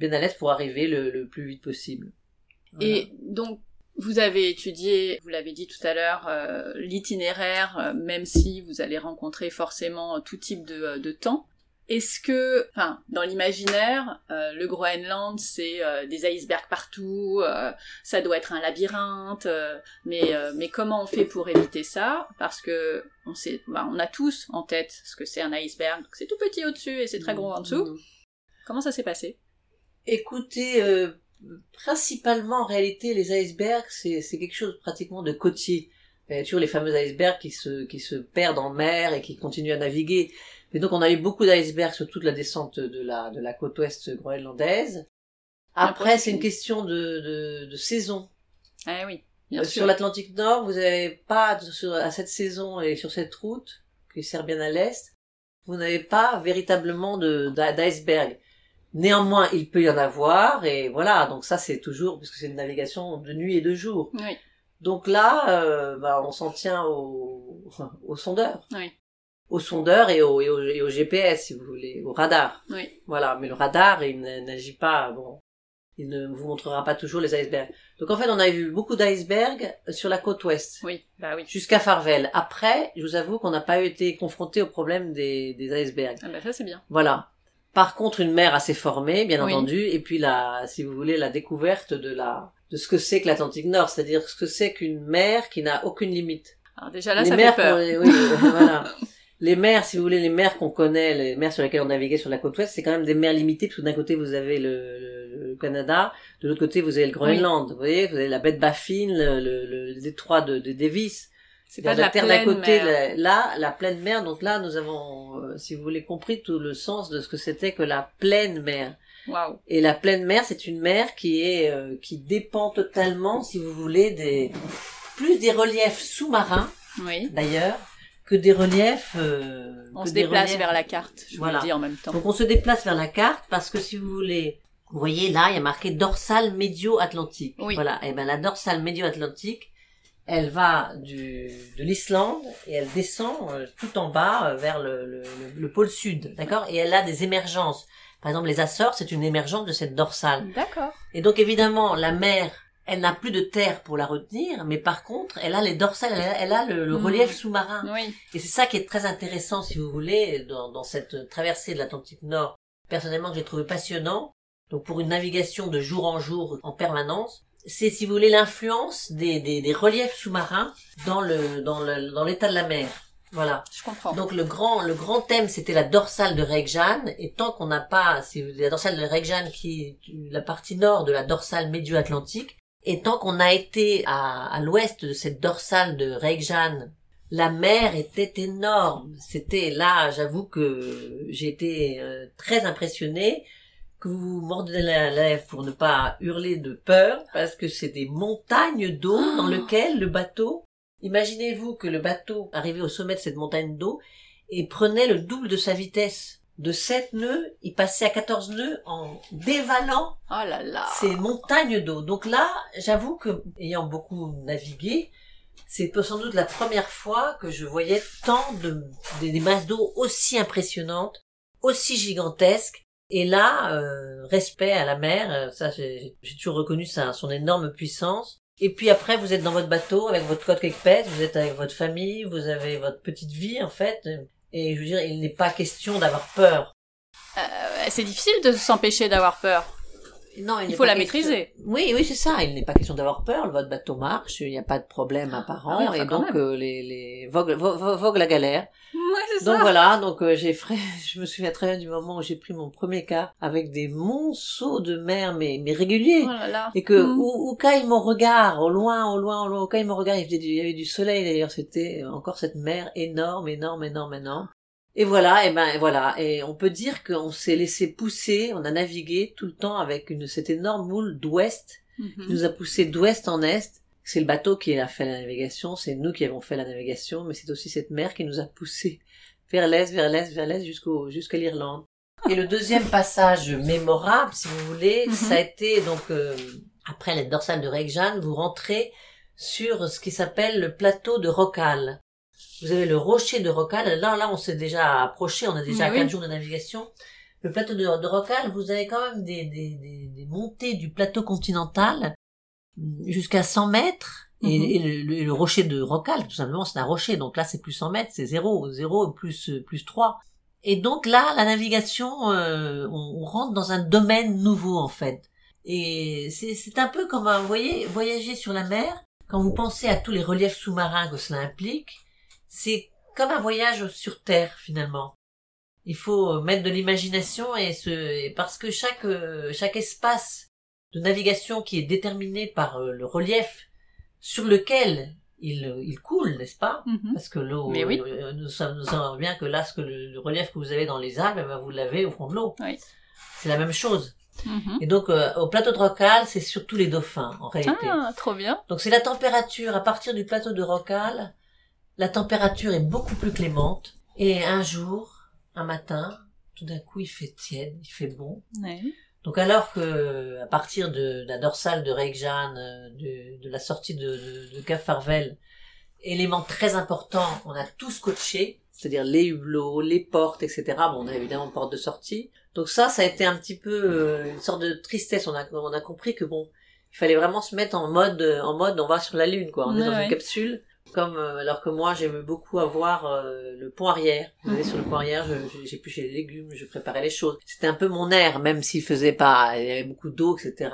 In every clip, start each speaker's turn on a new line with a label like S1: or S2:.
S1: bien à l'est pour arriver le, le plus vite possible. Voilà.
S2: Et donc, vous avez étudié, vous l'avez dit tout à l'heure, euh, l'itinéraire, euh, même si vous allez rencontrer forcément tout type de, euh, de temps. Est-ce que, enfin, dans l'imaginaire, euh, le Groenland, c'est des icebergs partout, ça doit être un labyrinthe, mais, mais comment on fait pour éviter ça? Parce que on sait, bah, on a tous en tête ce que c'est un iceberg, c'est tout petit au-dessus et c'est très gros en dessous.
S1: Mm.
S2: Comment ça s'est passé?
S1: Écoutez, euh, principalement en réalité, les icebergs, c'est quelque chose pratiquement de côtier. Il y a toujours les fameux icebergs qui se, qui se perdent en mer et qui continuent à naviguer. Et donc on a eu beaucoup d'icebergs sur toute la descente de la, de la côte ouest groenlandaise. Après, c'est une question de, de, de saison.
S2: Ah oui, bien
S1: Euh,
S2: sûr.
S1: sur l'Atlantique Nord, vous n'avez pas, sur- à cette saison et sur cette route, qui sert bien à l'est, vous n'avez pas véritablement d'iceberg. Néanmoins, il peut y en avoir, et voilà, donc ça c'est toujours, puisque c'est une navigation de nuit et de jour.
S2: Oui,
S1: Donc là, euh, bah, on s'en tient au, enfin, au sondeur.
S2: Oui.
S1: Au sondeur et au, et, au, et au GPS, si vous voulez, au radar.
S2: oui.
S1: Voilà, mais le radar, il n'agit pas, bon, il ne vous montrera pas toujours les icebergs. Donc en fait, on a vu beaucoup d'icebergs sur la côte ouest,
S2: Oui, bah oui.
S1: jusqu'à Farvel. Après, je vous avoue qu'on n'a pas été confronté au problème des, des icebergs.
S2: Ah bah ça c'est bien.
S1: Voilà. Par contre, une mer assez formée, bien
S2: Oui.
S1: entendu, et puis la, si vous voulez, la découverte de la, de ce que c'est que l'Atlantique Nord, c'est-à-dire ce que c'est qu'une mer qui n'a aucune limite.
S2: Alors déjà là
S1: les
S2: ça
S1: mers
S2: fait peur.
S1: qu'on- oui, euh, voilà. Les mers, si vous voulez, les mers qu'on connaît, les mers sur lesquelles on naviguait sur la côte ouest, c'est quand même des mers limitées, parce que d'un côté vous avez le, le- le Canada, de l'autre côté vous avez le Groenland, vous voyez, vous avez la baie de Baffin, le, le, détroit de, de Davis.
S2: C'est pas de la
S1: terre d'un
S2: pleine
S1: côté, la- là, la pleine mer, donc là nous avons, si vous voulez, compris tout le sens de ce que c'était que la pleine mer.
S2: Waouh.
S1: Et la pleine mer, c'est une mer qui est euh, qui dépend totalement, si vous voulez, des plus des reliefs sous-marins
S2: Oui.
S1: d'ailleurs que des reliefs. euh,
S2: On se déplace
S1: reliefs-
S2: vers la carte, je
S1: Voilà.
S2: vous le dis en même temps.
S1: Donc on se déplace vers la carte parce que si vous voulez, vous voyez là, il y a marqué dorsale médio-atlantique.
S2: Oui.
S1: Voilà. Et ben la dorsale médio-atlantique, elle va du de l'Islande et elle descend euh, tout en bas euh, vers le, le, le- le pôle sud, d'accord? Et elle a des émergences. Par exemple, les Açores, c'est une émergence de cette dorsale.
S2: D'accord.
S1: Et donc évidemment, la mer, elle n'a plus de terre pour la retenir, mais par contre, elle a les dorsales, elle a, elle a le, le relief sous-marin.
S2: Oui.
S1: Et c'est ça qui est très intéressant, si vous voulez, dans, dans cette traversée de l'Atlantique Nord, personnellement que j'ai trouvé passionnant. Donc pour une navigation de jour en jour en permanence, c'est si vous voulez l'influence des, des, des reliefs sous-marins dans le dans le dans l'état de la mer. Voilà.
S2: Je comprends.
S1: Donc le grand le grand thème c'était la dorsale de Reykjane et tant qu'on n'a pas si vous- la dorsale de Reykjane qui est la partie nord de la dorsale médio-atlantique et tant qu'on a été à, à l'ouest de cette dorsale de Reykjane la mer était énorme. C'était là, j'avoue que j'ai été euh, très impressionnée que vous mordez la lèvre pour ne pas hurler de peur parce que c'est des montagnes d'eau dans lesquelles le bateau Imaginez-vous que le bateau arrivait au sommet de cette montagne d'eau et prenait le double de sa vitesse. De 7 nœuds, il passait à 14 nœuds en dévalant
S2: Oh là là.
S1: ces montagnes d'eau. Donc là, j'avoue que, ayant beaucoup navigué, c'est sans doute la première fois que je voyais tant de, des masses d'eau aussi impressionnantes, aussi gigantesques. Et là, euh, respect à la mer, euh, ça j'ai toujours reconnu ça, son énorme puissance. Et puis après, vous êtes dans votre bateau avec votre coque épaisse, vous êtes avec votre famille, vous avez votre petite vie en fait. Et je veux dire, il n'est pas question d'avoir peur.
S2: Euh, c'est difficile de s'empêcher d'avoir peur.
S1: Non,
S2: Il faut la
S1: question-
S2: maîtriser.
S1: Oui, oui, c'est ça. Il n'est pas question d'avoir peur. Votre bateau marche, il n'y a pas de problème apparent,
S2: Ah oui, enfin,
S1: et donc euh, les, les vogue, vo- vo- vogue la galère.
S2: Ouais, c'est
S1: Donc voilà, donc euh, j'ai fait, je me souviens très bien du moment où j'ai pris mon premier cas avec des monceaux de mer, mais mais réguliers.
S2: Oh là là.
S1: Et que où, où caille mon regard, au loin, au loin, au loin, où caille mon regard, il, faisait du- il y avait du soleil d'ailleurs, c'était encore cette mer énorme, énorme, énorme, énorme. Et voilà, et ben voilà, et on peut dire qu'on s'est laissé pousser, on a navigué tout le temps avec une cette énorme moule d'ouest
S2: Mhm.
S1: qui nous a poussé d'ouest en est. C'est le bateau qui a fait la navigation, c'est nous qui avons fait la navigation, mais c'est aussi cette mer qui nous a poussé vers l'est, vers l'est, vers l'est jusqu'au jusqu'à l'Irlande. Et le deuxième passage mémorable, si vous voulez,
S2: Mhm.
S1: ça a été donc euh, après les dorsales de Reykjane, vous rentrez sur ce qui s'appelle le plateau de Rockall. Vous avez le rocher de Rockall. Là, là, on s'est déjà approché, on a déjà
S2: oui.
S1: quatre jours de navigation. le plateau de, de Rocal, vous avez quand même des, des, des, des montées du plateau continental jusqu'à 100 mètres. Et,
S2: Mhm.
S1: et le, le- le rocher de Rocal, tout simplement, c'est un rocher. Donc là, c'est plus 100 mètres, c'est 0, 0 plus, plus 3. Et donc là, la navigation, euh, on, on rentre dans un domaine nouveau, en fait. Et c'est un peu comme, un, vous voyez, voyager sur la mer. Quand vous pensez à tous les reliefs sous-marins que cela implique, c'est comme un voyage sur Terre, finalement. Il faut euh, mettre de l'imagination et et parce que chaque, euh, chaque espace de navigation qui est déterminé par euh, le relief sur lequel il, il coule, n'est-ce pas?
S2: Mhm.
S1: Parce que l'eau,
S2: Mais oui.
S1: nous savons, nous savons bien que là, ce que le, le relief que vous avez dans les Alpes, eh ben, vous l'avez au fond de l'eau.
S2: Oui.
S1: C'est la même chose.
S2: Mhm.
S1: Et donc, euh, au plateau de Rocal, c'est surtout les dauphins, en réalité.
S2: Ah, trop bien.
S1: Donc, c'est la température, à partir du plateau de Rocal, la température est beaucoup plus clémente. Et un jour, un matin, tout d'un coup, il fait tiède, il fait bon.
S2: Ouais.
S1: Donc alors que à partir de, la dorsale de Reykjane, euh, de, de la sortie de, de, élément très important, on a tout scotché, c'est-à-dire les hublots, les portes, etc. Bon, on a évidemment une porte de sortie. Donc ça, ça a été un petit peu euh, une sorte de tristesse. On a, on a compris que bon, il fallait vraiment se mettre en mode, en mode, on va sur la lune, quoi. On est dans
S2: ouais.
S1: une capsule. Comme euh, alors que moi j'aimais beaucoup avoir euh, le pont arrière. Vous sur le pont arrière, j'épluchais les légumes, je préparais les choses. C'était un peu mon air, même s'il faisait pas, il y avait beaucoup d'eau, etc.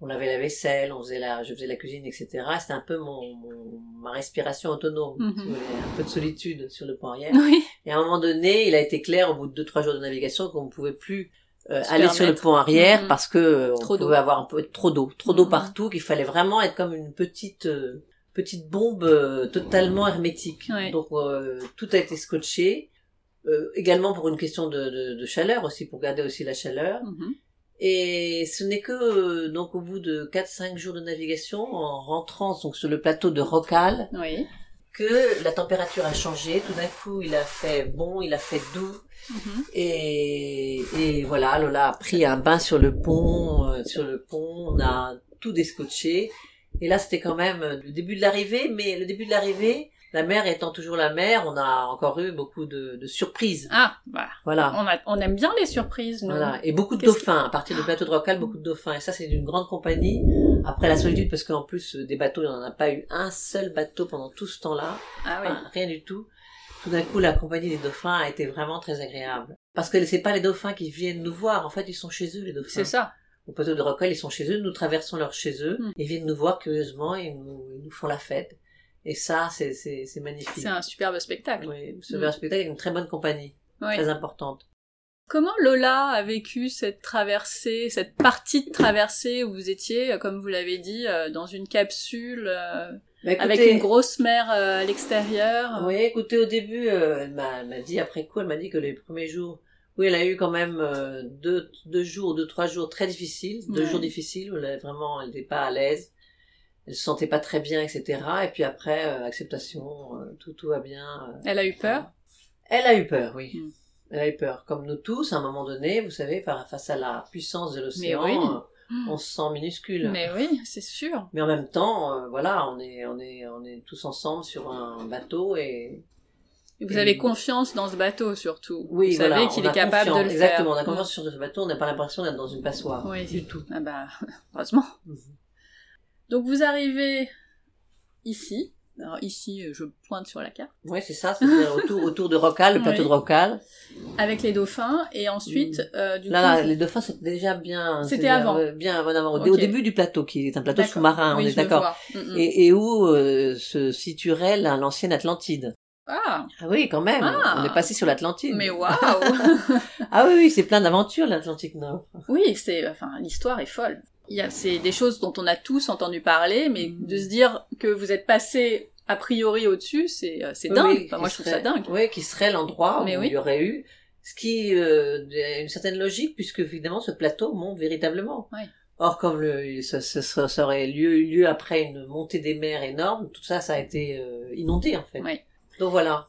S1: On lavait la vaisselle, on faisait la, je faisais la cuisine, etc. C'était un peu mon, mon- ma respiration autonome,
S2: Mhm.
S1: un peu de solitude sur le pont arrière.
S2: Oui.
S1: Et à un moment donné, il a été clair au bout de deux trois jours de navigation qu'on ne pouvait plus euh, aller sur le pont arrière
S2: Mhm.
S1: parce que euh, on
S2: Trop
S1: pouvait avoir un peu trop d'eau, trop d'eau
S2: Mhm.
S1: partout, qu'il fallait vraiment être comme une petite euh, petite bombe euh, totalement hermétique.
S2: Ouais.
S1: Donc euh, tout a été scotché, euh, également pour une question de, de, de chaleur aussi, pour garder aussi la chaleur.
S2: Mhm.
S1: Et ce n'est que donc au bout de 4-5 jours de navigation, en rentrant donc sur le plateau de Rocal,
S2: Oui.
S1: que la température a changé. Tout d'un coup, il a fait bon, il a fait doux.
S2: Mhm.
S1: Et, et voilà, Lola a pris un bain sur le pont, sur le pont, on a tout descotché. Et là, c'était quand même le début de l'arrivée, mais le début de l'arrivée, la mer étant toujours la mer, on a encore eu beaucoup de, de surprises.
S2: Ah, bah,
S1: Voilà.
S2: on, a, on aime bien les surprises, nous.
S1: Voilà. Et beaucoup de dauphins. À partir du plateau de Rocal, beaucoup de dauphins. Et ça, c'est d'une grande compagnie. Après la solitude, parce qu'en plus, euh, des bateaux, il n'y en a pas eu un seul bateau pendant tout ce temps-là.
S2: Ah oui.
S1: Enfin, rien du tout. Tout d'un coup, la compagnie des dauphins a été vraiment très agréable. Parce que c'est pas les dauphins qui viennent nous voir, en fait, ils sont chez eux, les dauphins.
S2: C'est ça.
S1: Au plateau de Rockall, ils sont chez eux, nous traversons leur chez eux,
S2: Mm.
S1: ils viennent nous voir curieusement, et nous, ils nous font la fête. Et ça, c'est, magnifique.
S2: C'est un superbe spectacle.
S1: Oui, ce
S2: Mm.
S1: verre spectacle est une très bonne compagnie,
S2: Oui.
S1: très importante.
S2: Comment Lola a vécu cette traversée, cette partie de traversée où vous étiez, euh, comme vous l'avez dit, euh, dans une capsule euh,
S1: Bah, écoutez,
S2: avec une grosse mer euh, à l'extérieur?
S1: Oui, écoutez, au début, euh, elle m'a, elle m'a dit, après coup, elle m'a dit que les premiers jours, oui, elle a eu quand même euh, deux, deux jours, deux, trois jours très difficiles, deux
S2: Ouais.
S1: jours difficiles où elle, vraiment, elle n'était pas à l'aise, elle se sentait pas très bien, etc. Et puis après, euh, acceptation, euh, tout, tout va bien. euh.
S2: Elle a eu peur?
S1: Elle a eu peur, oui.
S2: Mm.
S1: Elle a eu peur. Comme nous tous, à un moment donné, vous savez, face à la puissance de l'océan,
S2: oui.
S1: euh, on se sent minuscule.
S2: Mais oui, c'est sûr.
S1: Mais en même temps, voilà, on est, on est, on est tous ensemble sur un bateau Et
S2: vous
S1: Et-
S2: avez confiance dans ce bateau surtout.
S1: oui,
S2: vous
S1: voilà,
S2: savez qu'il
S1: on
S2: est
S1: a
S2: capable
S1: confiance.
S2: de le
S1: Exactement, on
S2: faire.
S1: a confiance sur ce bateau, on n'a pas l'impression d'être dans une passoire.
S2: Oui.
S1: Du tout.
S2: Ah bah, heureusement.
S1: Mhm.
S2: Donc vous arrivez ici. Alors ici, je pointe sur la carte.
S1: Oui, c'est ça, c'est-à-dire autour, autour de Rocal, le plateau
S2: Oui.
S1: de Rocal.
S2: Avec les dauphins. Et ensuite, euh, du
S1: Là,
S2: coup...
S1: là, les dauphins, c'était déjà bien.
S2: C'était avant.
S1: euh, Bien avant, avant. Au- début du plateau, qui est un plateau sous-marin,
S2: Oui,
S1: on est d'accord.
S2: Mm, mm.
S1: Et, et où euh, se situerait la- l'ancienne Atlantide.
S2: Ah,
S1: Ah oui, quand même.
S2: Ah.
S1: On est passé sur l'Atlantide.
S2: mais waouh
S1: Ah oui, oui, c'est plein d'aventures, l'Atlantique Nord.
S2: Oui, c'est, enfin, l'histoire est folle. Il y a, c'est des choses dont on a tous entendu parler, mais
S1: Mhm.
S2: de se dire que vous êtes passé a priori au-dessus, c'est, euh, c'est dingue.
S1: oui,
S2: Enfin,
S1: qui
S2: moi, je trouve ça dingue.
S1: Oui, qui serait l'endroit
S2: Mais
S1: où
S2: oui.
S1: il y aurait eu, ce qui euh, a une certaine logique, puisque évidemment ce plateau monte véritablement.
S2: Oui.
S1: Or, comme le, ça, ça, ça- aurait lieu, eu lieu après une montée des mers énorme, tout ça, ça a été euh, inondé en fait.
S2: Oui.
S1: Donc voilà.